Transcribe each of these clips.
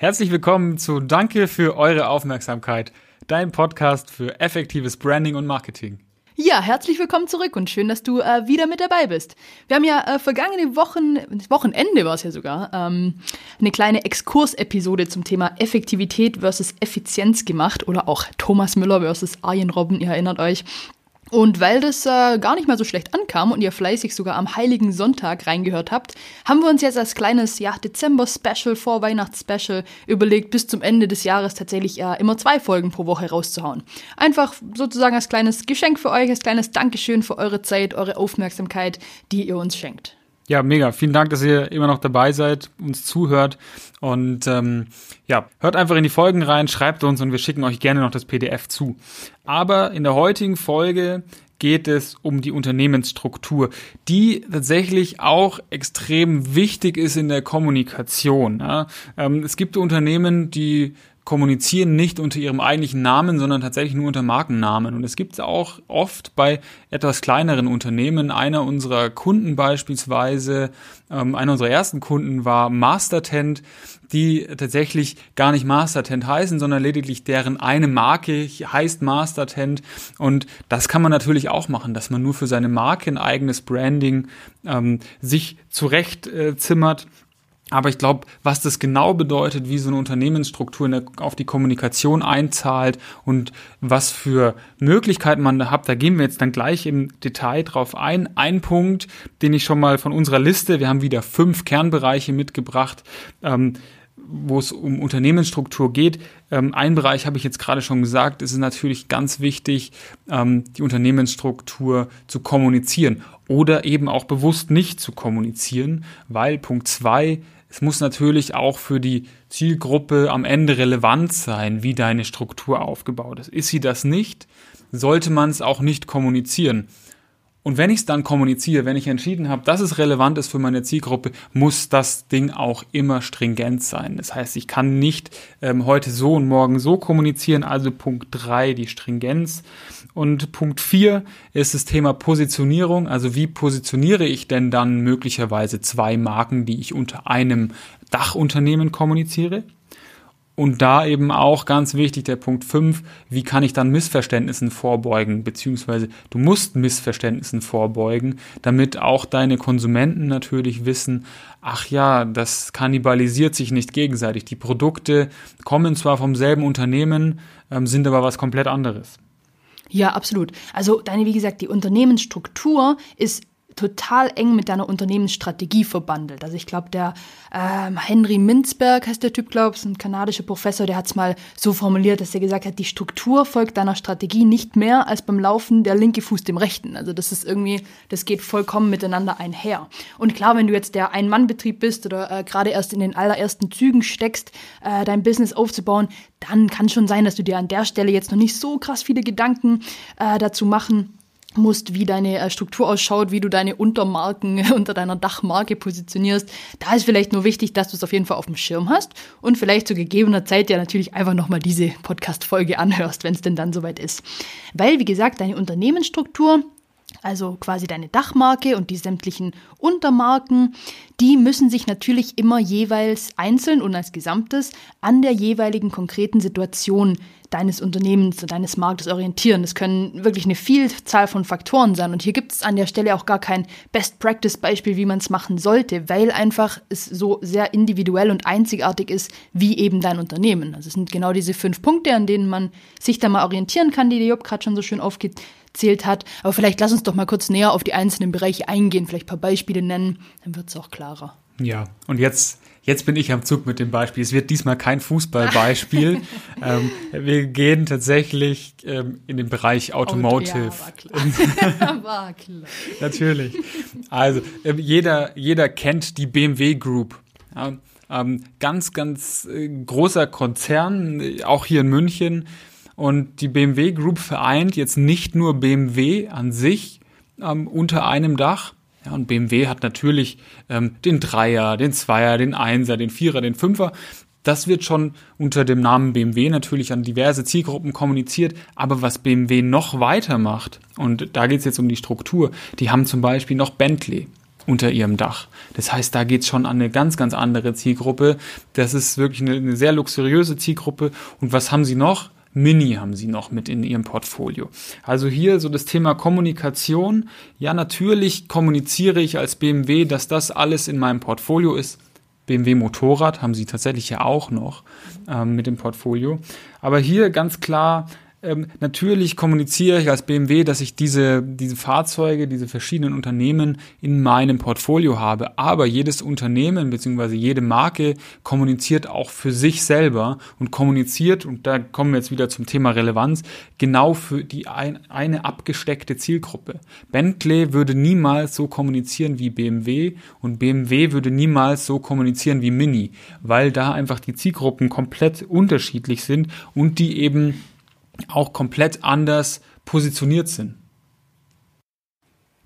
Herzlich willkommen zu Danke für eure Aufmerksamkeit, dein Podcast für effektives Branding und Marketing. Ja, herzlich willkommen zurück und schön, dass du äh, wieder mit dabei bist. Wir haben ja äh, vergangene Wochen, Wochenende war es ja sogar, ähm, eine kleine Exkursepisode zum Thema Effektivität versus Effizienz gemacht oder auch Thomas Müller versus Arjen Robben, ihr erinnert euch. Und weil das äh, gar nicht mal so schlecht ankam und ihr fleißig sogar am Heiligen Sonntag reingehört habt, haben wir uns jetzt als kleines ja, Dezember-Special, Vorweihnachts-Special überlegt, bis zum Ende des Jahres tatsächlich äh, immer zwei Folgen pro Woche rauszuhauen. Einfach sozusagen als kleines Geschenk für euch, als kleines Dankeschön für eure Zeit, eure Aufmerksamkeit, die ihr uns schenkt. Ja, mega. Vielen Dank, dass ihr immer noch dabei seid, uns zuhört. Und ähm, ja, hört einfach in die Folgen rein, schreibt uns und wir schicken euch gerne noch das PDF zu. Aber in der heutigen Folge geht es um die Unternehmensstruktur, die tatsächlich auch extrem wichtig ist in der Kommunikation. Ja. Ähm, es gibt Unternehmen, die kommunizieren nicht unter ihrem eigentlichen Namen, sondern tatsächlich nur unter Markennamen. Und es gibt es auch oft bei etwas kleineren Unternehmen. Einer unserer Kunden beispielsweise, ähm, einer unserer ersten Kunden war Mastertent, die tatsächlich gar nicht Mastertent heißen, sondern lediglich deren eine Marke heißt Mastertent. Und das kann man natürlich auch machen, dass man nur für seine Marke ein eigenes Branding ähm, sich zurecht äh, aber ich glaube, was das genau bedeutet, wie so eine Unternehmensstruktur der, auf die Kommunikation einzahlt und was für Möglichkeiten man da hat, da gehen wir jetzt dann gleich im Detail drauf ein. Ein Punkt, den ich schon mal von unserer Liste, wir haben wieder fünf Kernbereiche mitgebracht, ähm, wo es um Unternehmensstruktur geht. Ähm, ein Bereich habe ich jetzt gerade schon gesagt, es ist natürlich ganz wichtig, ähm, die Unternehmensstruktur zu kommunizieren oder eben auch bewusst nicht zu kommunizieren, weil Punkt zwei es muss natürlich auch für die Zielgruppe am Ende relevant sein, wie deine Struktur aufgebaut ist. Ist sie das nicht, sollte man es auch nicht kommunizieren. Und wenn ich es dann kommuniziere, wenn ich entschieden habe, dass es relevant ist für meine Zielgruppe, muss das Ding auch immer stringent sein. Das heißt, ich kann nicht ähm, heute so und morgen so kommunizieren. Also Punkt drei die Stringenz. Und Punkt vier ist das Thema Positionierung. Also wie positioniere ich denn dann möglicherweise zwei Marken, die ich unter einem Dachunternehmen kommuniziere? Und da eben auch ganz wichtig der Punkt 5, wie kann ich dann Missverständnissen vorbeugen, beziehungsweise du musst Missverständnissen vorbeugen, damit auch deine Konsumenten natürlich wissen, ach ja, das kannibalisiert sich nicht gegenseitig. Die Produkte kommen zwar vom selben Unternehmen, ähm, sind aber was komplett anderes. Ja, absolut. Also deine, wie gesagt, die Unternehmensstruktur ist total eng mit deiner Unternehmensstrategie verbandelt. Also ich glaube, der ähm, Henry Minzberg heißt der Typ, glaube ich, ein kanadischer Professor, der hat es mal so formuliert, dass er gesagt hat, die Struktur folgt deiner Strategie nicht mehr als beim Laufen der linke Fuß dem rechten. Also das ist irgendwie, das geht vollkommen miteinander einher. Und klar, wenn du jetzt der Ein-Mann-Betrieb bist oder äh, gerade erst in den allerersten Zügen steckst, äh, dein Business aufzubauen, dann kann schon sein, dass du dir an der Stelle jetzt noch nicht so krass viele Gedanken äh, dazu machen musst, wie deine äh, Struktur ausschaut, wie du deine Untermarken unter deiner Dachmarke positionierst. Da ist vielleicht nur wichtig, dass du es auf jeden Fall auf dem Schirm hast und vielleicht zu gegebener Zeit ja natürlich einfach nochmal diese Podcast-Folge anhörst, wenn es denn dann soweit ist. Weil, wie gesagt, deine Unternehmensstruktur also quasi deine Dachmarke und die sämtlichen Untermarken, die müssen sich natürlich immer jeweils einzeln und als Gesamtes an der jeweiligen konkreten Situation deines Unternehmens, deines Marktes orientieren. Das können wirklich eine Vielzahl von Faktoren sein. Und hier gibt es an der Stelle auch gar kein Best-Practice-Beispiel, wie man es machen sollte, weil einfach es so sehr individuell und einzigartig ist, wie eben dein Unternehmen. Also es sind genau diese fünf Punkte, an denen man sich da mal orientieren kann, die der Job gerade schon so schön aufgezählt hat. Aber vielleicht lass uns doch mal kurz näher auf die einzelnen Bereiche eingehen, vielleicht ein paar Beispiele nennen, dann wird es auch klarer. Ja, und jetzt Jetzt bin ich am Zug mit dem Beispiel. Es wird diesmal kein Fußballbeispiel. ähm, wir gehen tatsächlich ähm, in den Bereich Automotive. Ja, war klar. war klar. Natürlich. Also äh, jeder, jeder kennt die BMW Group. Ja, ähm, ganz, ganz äh, großer Konzern, äh, auch hier in München. Und die BMW Group vereint jetzt nicht nur BMW an sich ähm, unter einem Dach, ja, und BMW hat natürlich ähm, den Dreier, den Zweier, den Einser, den Vierer, den Fünfer. Das wird schon unter dem Namen BMW natürlich an diverse Zielgruppen kommuniziert. Aber was BMW noch weiter macht, und da geht es jetzt um die Struktur, die haben zum Beispiel noch Bentley. unter ihrem Dach. Das heißt, da geht's schon an eine ganz, ganz andere Zielgruppe. Das ist wirklich eine, eine sehr luxuriöse Zielgruppe. Und was haben sie noch? Mini haben sie noch mit in ihrem Portfolio. Also hier so das Thema Kommunikation. Ja, natürlich kommuniziere ich als BMW, dass das alles in meinem Portfolio ist. BMW Motorrad haben sie tatsächlich ja auch noch ähm, mit dem Portfolio. Aber hier ganz klar ähm, natürlich kommuniziere ich als BMW, dass ich diese, diese Fahrzeuge, diese verschiedenen Unternehmen in meinem Portfolio habe. Aber jedes Unternehmen bzw. jede Marke kommuniziert auch für sich selber und kommuniziert, und da kommen wir jetzt wieder zum Thema Relevanz, genau für die ein, eine abgesteckte Zielgruppe. Bentley würde niemals so kommunizieren wie BMW und BMW würde niemals so kommunizieren wie Mini, weil da einfach die Zielgruppen komplett unterschiedlich sind und die eben auch komplett anders positioniert sind.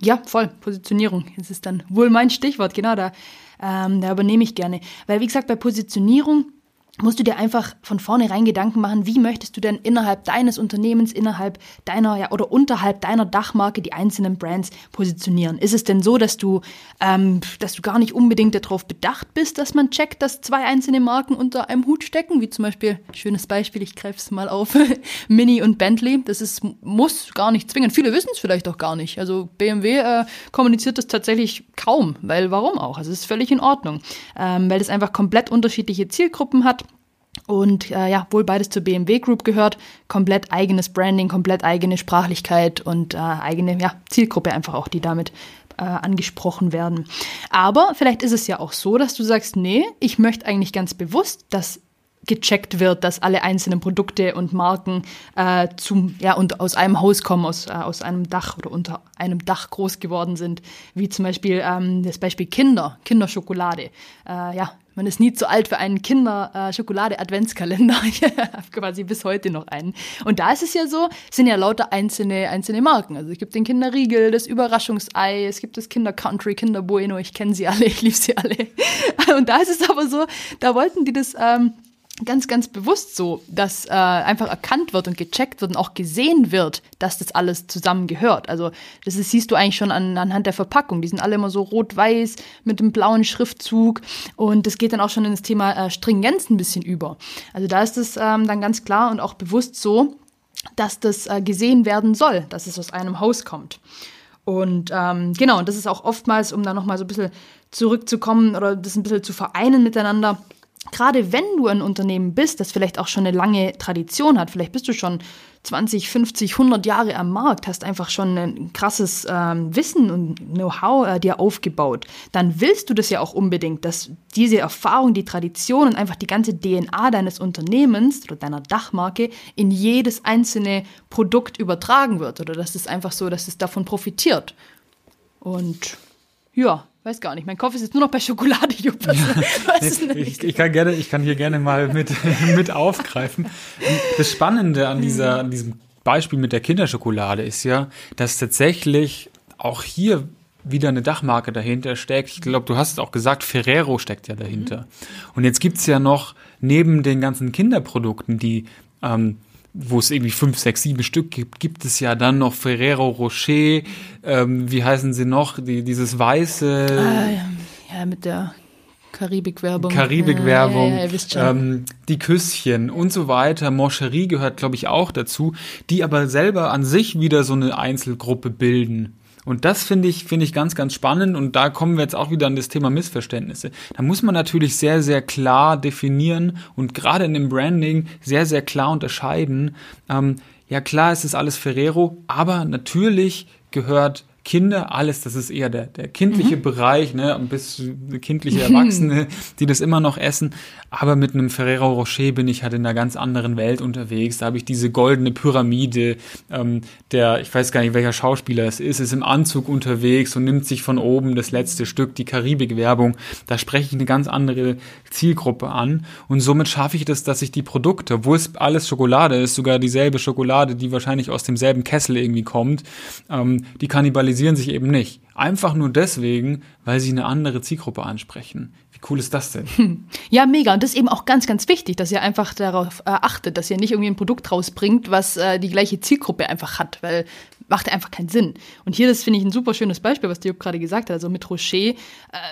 Ja, voll. Positionierung. Das ist dann wohl mein Stichwort, genau da. Ähm, da übernehme ich gerne. Weil, wie gesagt, bei Positionierung musst du dir einfach von vornherein Gedanken machen, wie möchtest du denn innerhalb deines Unternehmens, innerhalb deiner ja, oder unterhalb deiner Dachmarke die einzelnen Brands positionieren? Ist es denn so, dass du, ähm, dass du gar nicht unbedingt darauf bedacht bist, dass man checkt, dass zwei einzelne Marken unter einem Hut stecken? Wie zum Beispiel, schönes Beispiel, ich greife es mal auf, Mini und Bentley. Das ist, muss gar nicht zwingen. Viele wissen es vielleicht auch gar nicht. Also BMW äh, kommuniziert das tatsächlich kaum, weil warum auch? Also es ist völlig in Ordnung, ähm, weil es einfach komplett unterschiedliche Zielgruppen hat und äh, ja, wohl beides zur BMW Group gehört, komplett eigenes Branding, komplett eigene Sprachlichkeit und äh, eigene ja, Zielgruppe einfach auch, die damit äh, angesprochen werden. Aber vielleicht ist es ja auch so, dass du sagst, nee, ich möchte eigentlich ganz bewusst, dass gecheckt wird, dass alle einzelnen Produkte und Marken äh, zum ja und aus einem Haus kommen, aus, äh, aus einem Dach oder unter einem Dach groß geworden sind, wie zum Beispiel ähm, das Beispiel Kinder, Kinderschokolade. Äh, ja, man ist nie zu alt für einen Kinder-Schokolade-Adventskalender. ich habe quasi bis heute noch einen. Und da ist es ja so, es sind ja lauter einzelne, einzelne Marken. Also es gibt den Kinderriegel, das Überraschungsei, es gibt das Kinder-Country, Kinder-Bueno, ich kenne sie alle, ich liebe sie alle. Und da ist es aber so, da wollten die das ähm, ganz, ganz bewusst so, dass äh, einfach erkannt wird und gecheckt wird und auch gesehen wird, dass das alles zusammengehört. Also das ist, siehst du eigentlich schon an, anhand der Verpackung. Die sind alle immer so rot-weiß mit einem blauen Schriftzug und das geht dann auch schon in das Thema äh, Stringenz ein bisschen über. Also da ist es ähm, dann ganz klar und auch bewusst so, dass das äh, gesehen werden soll, dass es aus einem Haus kommt. Und ähm, genau, und das ist auch oftmals, um da nochmal so ein bisschen zurückzukommen oder das ein bisschen zu vereinen miteinander, gerade wenn du ein Unternehmen bist, das vielleicht auch schon eine lange Tradition hat, vielleicht bist du schon 20, 50, 100 Jahre am Markt, hast einfach schon ein krasses ähm, Wissen und Know-how äh, dir aufgebaut, dann willst du das ja auch unbedingt, dass diese Erfahrung, die Tradition und einfach die ganze DNA deines Unternehmens oder deiner Dachmarke in jedes einzelne Produkt übertragen wird oder dass es einfach so, dass es davon profitiert. Und ja, weiß gar nicht. Mein Kopf ist jetzt nur noch bei Schokolade, Jupp. Ja, ich, ich, kann gerne, ich kann hier gerne mal mit, mit aufgreifen. Das Spannende an dieser, an diesem Beispiel mit der Kinderschokolade ist ja, dass tatsächlich auch hier wieder eine Dachmarke dahinter steckt. Ich glaube, du hast es auch gesagt, Ferrero steckt ja dahinter. Mhm. Und jetzt gibt's ja noch neben den ganzen Kinderprodukten, die ähm, wo es irgendwie fünf, sechs, sieben Stück gibt, gibt es ja dann noch Ferrero Rocher, ähm, wie heißen sie noch, die, dieses weiße. Ah, ja. ja, mit der Karibik-Werbung. Karibik-Werbung, ja, ja, ähm, die Küsschen und so weiter. Moncherie gehört, glaube ich, auch dazu, die aber selber an sich wieder so eine Einzelgruppe bilden. Und das finde ich, finde ich ganz, ganz spannend. Und da kommen wir jetzt auch wieder an das Thema Missverständnisse. Da muss man natürlich sehr, sehr klar definieren und gerade in dem Branding sehr, sehr klar unterscheiden. Ähm, ja, klar, es ist alles Ferrero, aber natürlich gehört Kinder, alles, das ist eher der, der kindliche mhm. Bereich, ne, bis kindliche Erwachsene, die das immer noch essen. Aber mit einem Ferrero Rocher bin ich halt in einer ganz anderen Welt unterwegs. Da habe ich diese goldene Pyramide, ähm, der, ich weiß gar nicht, welcher Schauspieler es ist, ist im Anzug unterwegs und nimmt sich von oben das letzte Stück, die Karibik-Werbung. Da spreche ich eine ganz andere Zielgruppe an. Und somit schaffe ich das, dass ich die Produkte, wo es alles Schokolade ist, sogar dieselbe Schokolade, die wahrscheinlich aus demselben Kessel irgendwie kommt, ähm, die kannibalisieren sich eben nicht. Einfach nur deswegen, weil sie eine andere Zielgruppe ansprechen. Cool ist das denn? Ja, mega. Und das ist eben auch ganz, ganz wichtig, dass ihr einfach darauf äh, achtet, dass ihr nicht irgendwie ein Produkt rausbringt, was äh, die gleiche Zielgruppe einfach hat, weil macht einfach keinen Sinn. Und hier, das finde ich ein super schönes Beispiel, was Dirk gerade gesagt hat. Also mit Rocher, äh,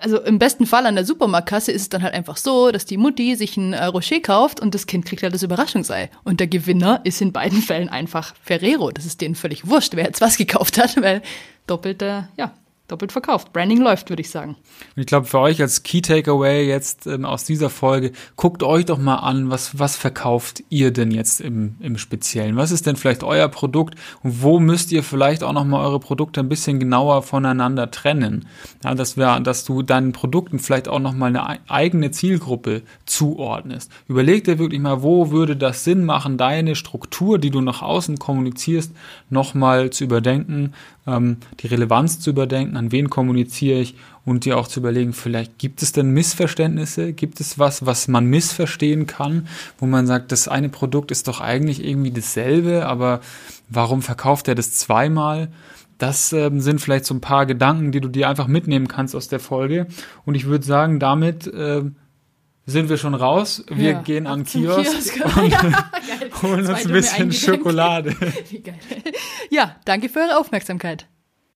also im besten Fall an der Supermarktkasse ist es dann halt einfach so, dass die Mutti sich ein äh, Rocher kauft und das Kind kriegt halt das Überraschungsei. Und der Gewinner ist in beiden Fällen einfach Ferrero. Das ist denen völlig wurscht, wer jetzt was gekauft hat, weil doppelte, ja, doppelt verkauft. Branding läuft, würde ich sagen. Ich glaube, für euch als Key Takeaway jetzt ähm, aus dieser Folge, guckt euch doch mal an, was, was verkauft ihr denn jetzt im, im Speziellen? Was ist denn vielleicht euer Produkt und wo müsst ihr vielleicht auch nochmal eure Produkte ein bisschen genauer voneinander trennen? Ja, dass, wir, dass du deinen Produkten vielleicht auch nochmal eine eigene Zielgruppe zuordnest. Überleg dir wirklich mal, wo würde das Sinn machen, deine Struktur, die du nach außen kommunizierst, nochmal zu überdenken, ähm, die Relevanz zu überdenken, an wen kommuniziere ich und dir auch zu überlegen, vielleicht gibt es denn Missverständnisse, gibt es was, was man missverstehen kann, wo man sagt, das eine Produkt ist doch eigentlich irgendwie dasselbe, aber warum verkauft er das zweimal? Das ähm, sind vielleicht so ein paar Gedanken, die du dir einfach mitnehmen kannst aus der Folge. Und ich würde sagen, damit äh, sind wir schon raus. Wir ja. gehen an Kiosk, Kiosk, und ja, holen uns ein bisschen Schokolade. Ja, danke für eure Aufmerksamkeit.